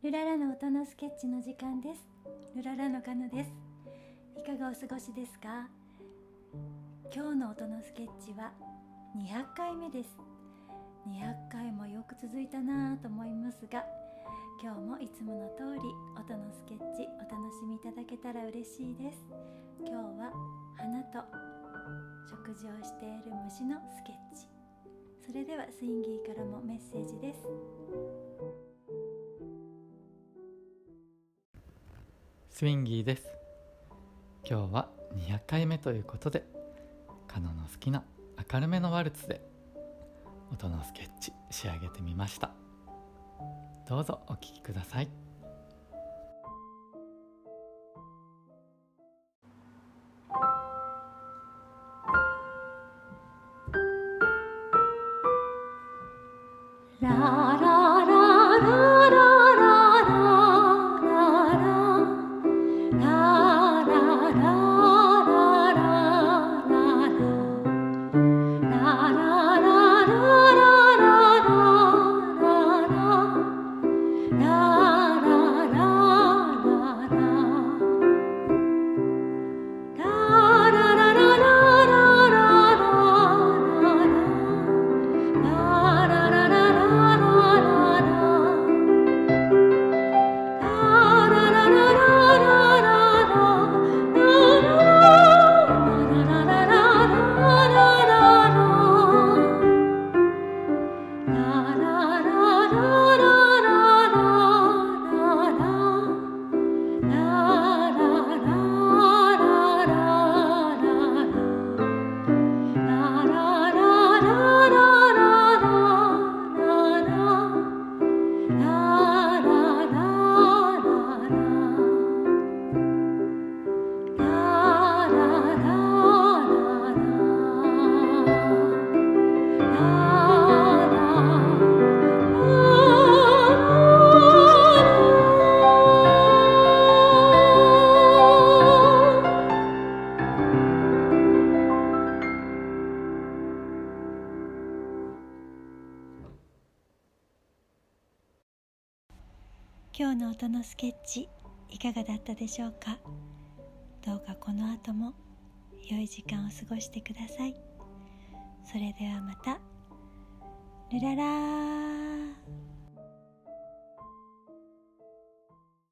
ルララの音のスケッチの時間です。ルララのカヌです。いかがお過ごしですか？今日の音のスケッチは200回目です。200回もよく続いたなぁと思いますが今日もいつもの通り音のスケッチお楽しみいただけたら嬉しいです。今日は花と食事をしている虫のスケッチ。それではスインギーからもメッセージです。スインギーです。今日は200回目ということでカノの好きな明るめのワルツで音のスケッチ仕上げてみました。どうぞお聴きください。ララ今日の音のスケッチいかがだったでしょうか？どうかこの後も良い時間を過ごしてください。それではまた。ルララー。